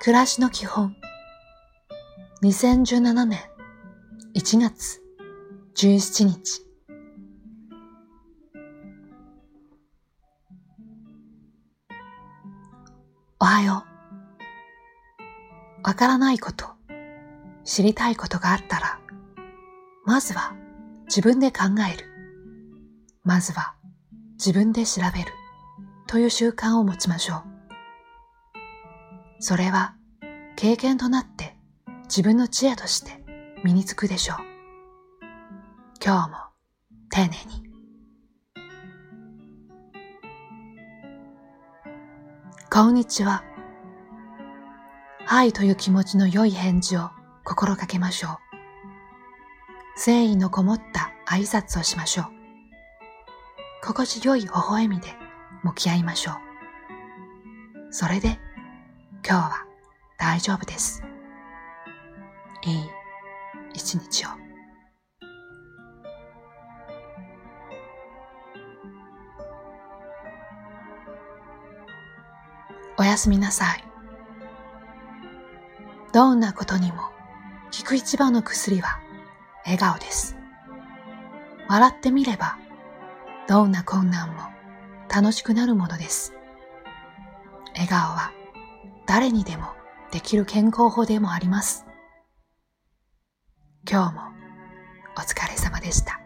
暮らしの基本2017年1月17日おはよう。わからないこと、知りたいことがあったら、まずは自分で考える。まずは自分で調べるという習慣を持ちましょう。それは経験となって自分の知恵として身につくでしょう。今日も丁寧に。こんにちは。はいという気持ちの良い返事を心がけましょう。誠意のこもった挨拶をしましょう。心地よい微笑みで向き合いましょう。それで今日は大丈夫です。いい一日を。おやすみなさい。どんなことにも効く一番の薬は笑顔です。笑ってみればどんな困難も楽しくなるものです。笑顔は誰にでもできる健康法でもあります。今日もお疲れ様でした。